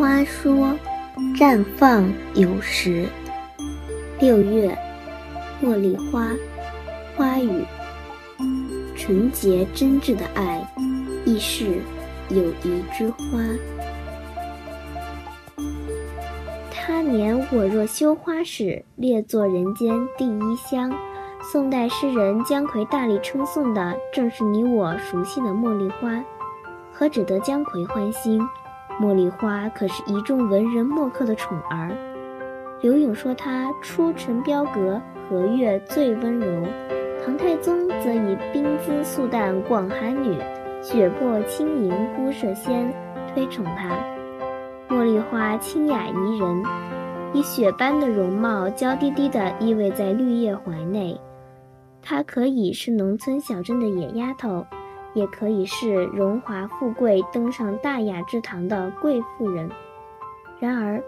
花说：“绽放有时。”六月，茉莉花，花语，纯洁真挚的爱，亦是友谊之花。他年我若羞花时，列作人间第一香。宋代诗人姜夔大力称颂的，正是你我熟悉的茉莉花。何止得姜夔欢心，茉莉花可是一众文人墨客的宠儿。柳永说她出尘标格，和月最温柔。唐太宗则以冰姿素淡广寒女，雪魄轻盈孤麝仙推崇她。茉莉花清雅宜人，以雪般的容貌娇滴滴地依偎在绿叶怀内。她可以是农村小镇的野丫头，也可以是荣华富贵登上大雅之堂的贵妇人。然而，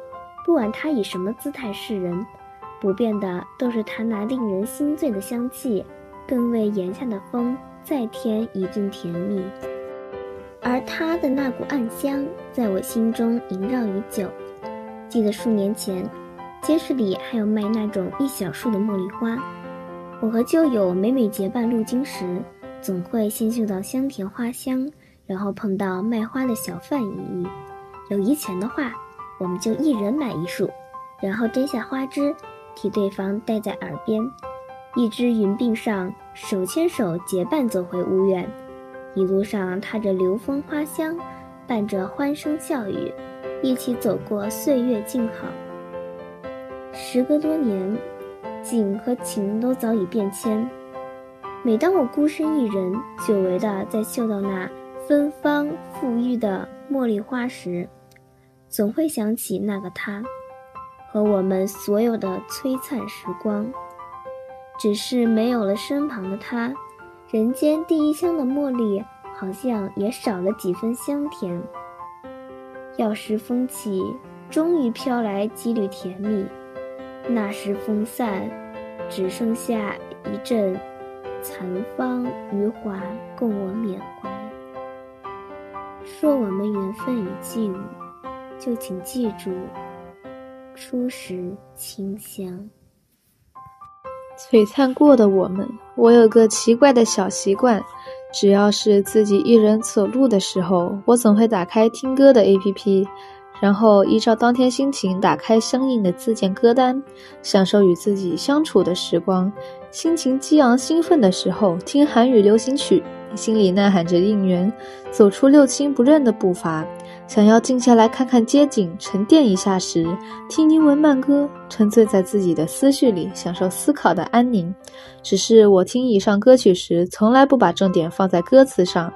不管她以什么姿态示人，不变的都是她那令人心醉的香气，更为檐下的风再添一阵甜蜜。而她的那股暗香，在我心中萦绕已久。记得数年前，街市里还有卖那种一小束的茉莉花。我和旧友每每结伴路经时，总会先嗅到香甜花香，然后碰到卖花的小贩一遇，有余钱的话，我们就一人买一束，然后摘下花枝，替对方戴在耳边，一只云鬓上，手牵手结伴走回屋院。一路上，踏着流风花香，伴着欢声笑语，一起走过岁月静好。时隔多年，景和情都早已变迁。每当我孤身一人，久违的在嗅到那芬芳馥郁的茉莉花时，总会想起那个他，和我们所有的璀璨时光。只是没有了身旁的他。人间第一香的茉莉，好像也少了几分香甜。要是风起，终于飘来几缕甜蜜。那时风散，只剩下一阵残芳余华供我缅怀。说我们缘分已尽，就请记住初时清香。璀璨过的我们，我有个奇怪的小习惯，只要是自己一人走路的时候，我总会打开听歌的 APP，然后依照当天心情打开相应的自建歌单，享受与自己相处的时光。心情激昂兴奋的时候，听韩语流行曲，心里呐喊着应援，走出六亲不认的步伐。想要静下来看看街景，沉淀一下时，听英文慢歌，沉醉在自己的思绪里，享受思考的安宁。只是我听以上歌曲时，从来不把重点放在歌词上。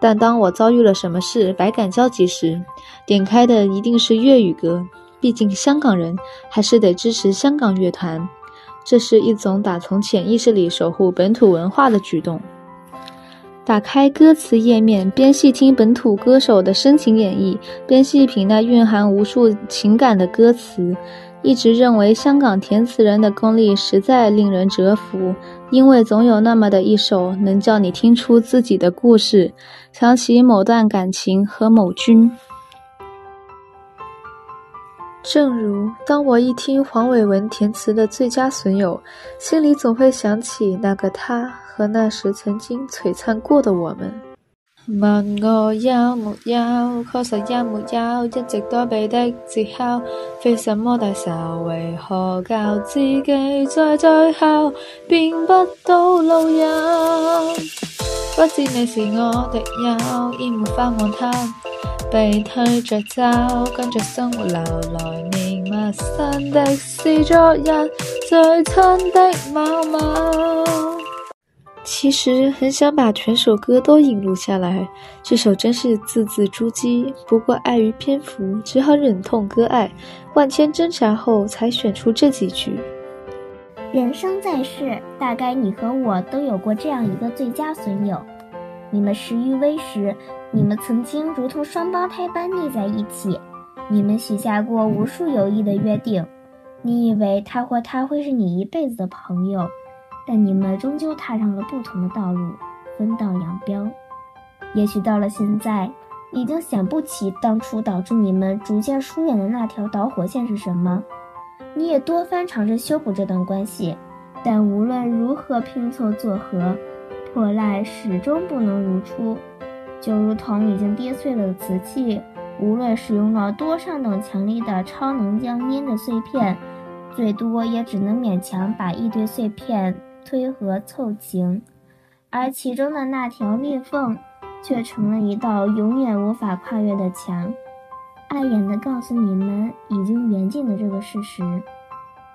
但当我遭遇了什么事，百感交集时，点开的一定是粤语歌。毕竟香港人还是得支持香港乐团，这是一种打从潜意识里守护本土文化的举动。打开歌词页面，边细听本土歌手的深情演绎，边细品那蕴含无数情感的歌词。一直认为香港填词人的功力实在令人折服，因为总有那么的一首能叫你听出自己的故事，想起某段感情和某君。正如当我一听黄伟文填词的《最佳损友》，心里总会想起那个他和那时曾经璀璨过的我们。问我有没有，确实也没有，一直躲避的借口，非什么大仇，为何教自己在最后变不到路人？不知你是我的友，已没法望透。被推着走，跟着生活流来面陌生的是昨日最亲的某某。其实很想把全首歌都引录下来，这首真是字字珠玑。不过碍于篇幅，只好忍痛割爱。万千挣扎后，才选出这几句。人生在世，大概你和我都有过这样一个最佳损友。你们十余微时，你们曾经如同双胞胎般腻在一起，你们许下过无数有益的约定。你以为他或她会是你一辈子的朋友，但你们终究踏上了不同的道路，分道扬镳。也许到了现在，已经想不起当初导致你们逐渐疏远的那条导火线是什么。你也多番尝试修补这段关系，但无论如何拼凑做合，破烂始终不能如初。就如同已经跌碎了的瓷器，无论使用了多上等强力的超能将粘的碎片，最多也只能勉强把一堆碎片推和凑齐，而其中的那条裂缝，却成了一道永远无法跨越的墙。碍眼的告诉你们已经缘尽的这个事实，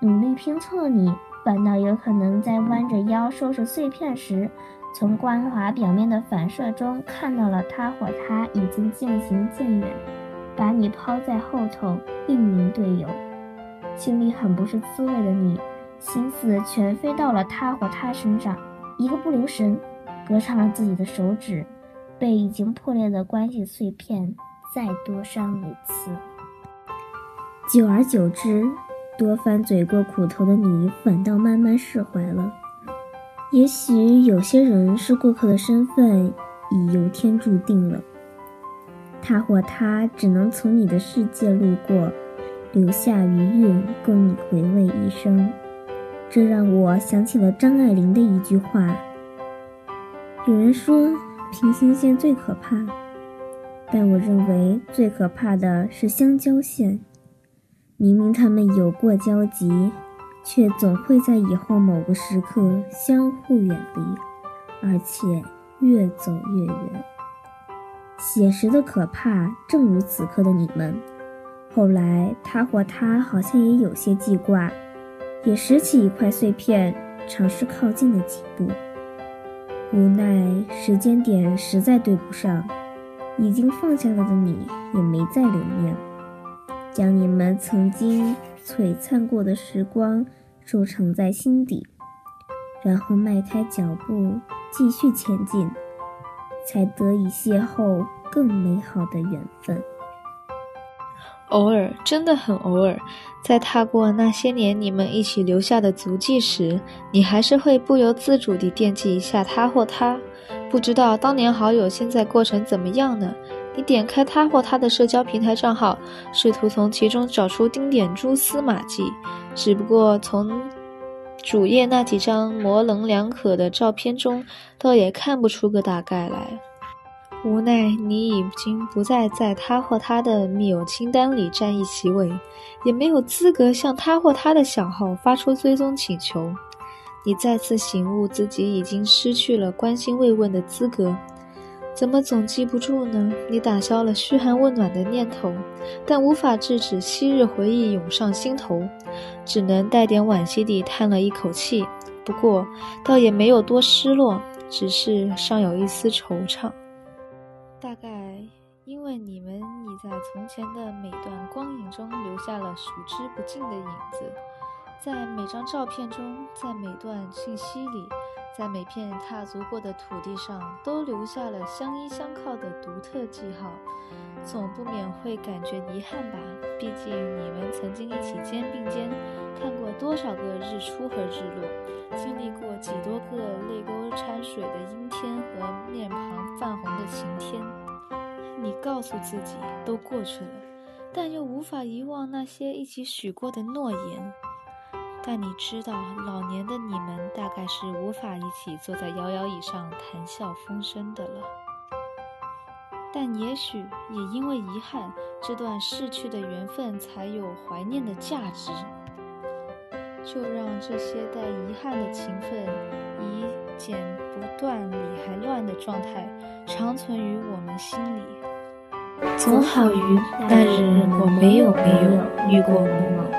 努力拼凑你，反倒有可能在弯着腰收拾碎片时。从光滑表面的反射中看到了他或她已经渐行渐远，把你抛在后头，另名队友。心里很不是滋味的你，心思全飞到了他或她身上，一个不留神，割伤了自己的手指，被已经破裂的关系碎片再多伤一次。久而久之，多番嘴过苦头的你，反倒慢慢释怀了。也许有些人是过客的身份已由天注定了，他或她只能从你的世界路过，留下余韵供你回味一生。这让我想起了张爱玲的一句话：“有人说平行线最可怕，但我认为最可怕的是相交线。明明他们有过交集。”却总会在以后某个时刻相互远离，而且越走越远。写实的可怕，正如此刻的你们。后来，他或她好像也有些记挂，也拾起一块碎片，尝试靠近了几步。无奈时间点实在对不上，已经放下了的你也没再留念，将你们曾经。璀璨过的时光收藏在心底，然后迈开脚步继续前进，才得以邂逅更美好的缘分。偶尔，真的很偶尔，在踏过那些年你们一起留下的足迹时，你还是会不由自主地惦记一下他或她。不知道当年好友现在过成怎么样呢？你点开他或他的社交平台账号，试图从其中找出丁点蛛丝马迹，只不过从主页那几张模棱两可的照片中，倒也看不出个大概来。无奈你已经不再在他或他的密友清单里占一席位，也没有资格向他或他的小号发出追踪请求。你再次醒悟自己已经失去了关心慰问的资格。怎么总记不住呢？你打消了嘘寒问暖的念头，但无法制止昔日回忆涌上心头，只能带点惋惜地叹了一口气。不过，倒也没有多失落，只是尚有一丝惆怅。大概因为你们已在从前的每段光影中留下了数之不尽的影子，在每张照片中，在每段信息里。在每片踏足过的土地上，都留下了相依相靠的独特记号，总不免会感觉遗憾吧？毕竟你们曾经一起肩并肩，看过多少个日出和日落，经历过几多个泪沟掺水的阴天和面庞泛红的晴天。你告诉自己都过去了，但又无法遗忘那些一起许过的诺言。但你知道，老年的你们大概是无法一起坐在摇摇椅上谈笑风生的了。但也许也因为遗憾，这段逝去的缘分才有怀念的价值。就让这些带遗憾的情分，以剪不断理还乱的状态，长存于我们心里。总好于那日我没有没有遇过某某。